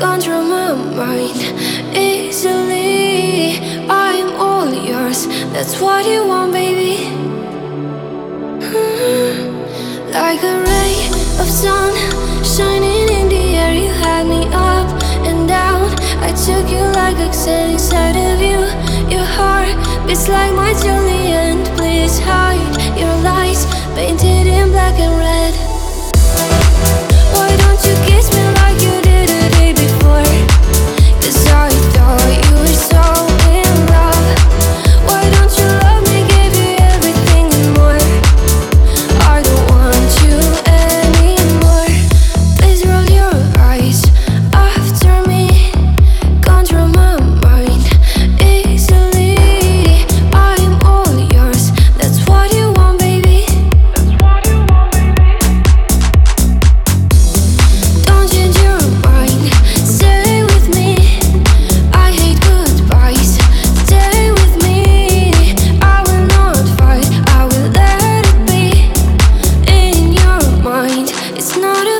control my mind easily. I'm all yours, that's what you want, baby. Mm-hmm. Like a ray of sun shining in the air, you had me up and down. I took you like oxygen inside of you. Your heart beats like my Julian. Please hide your lies, painted in black and red.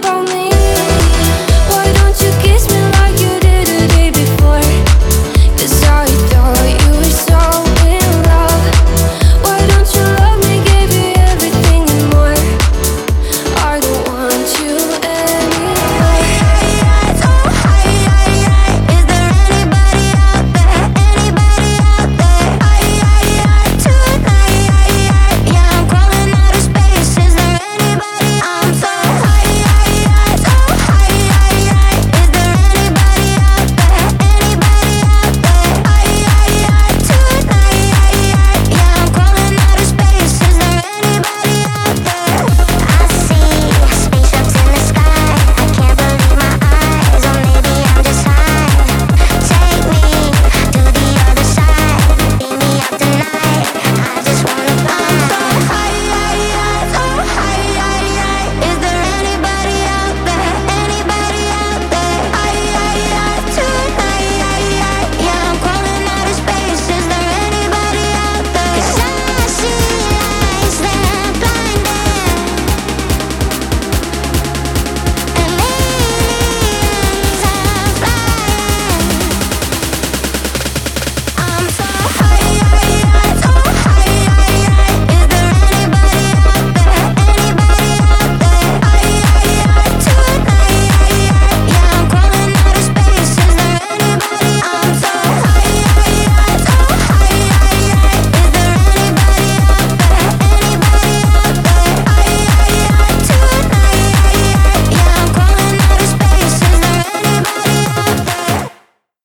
don't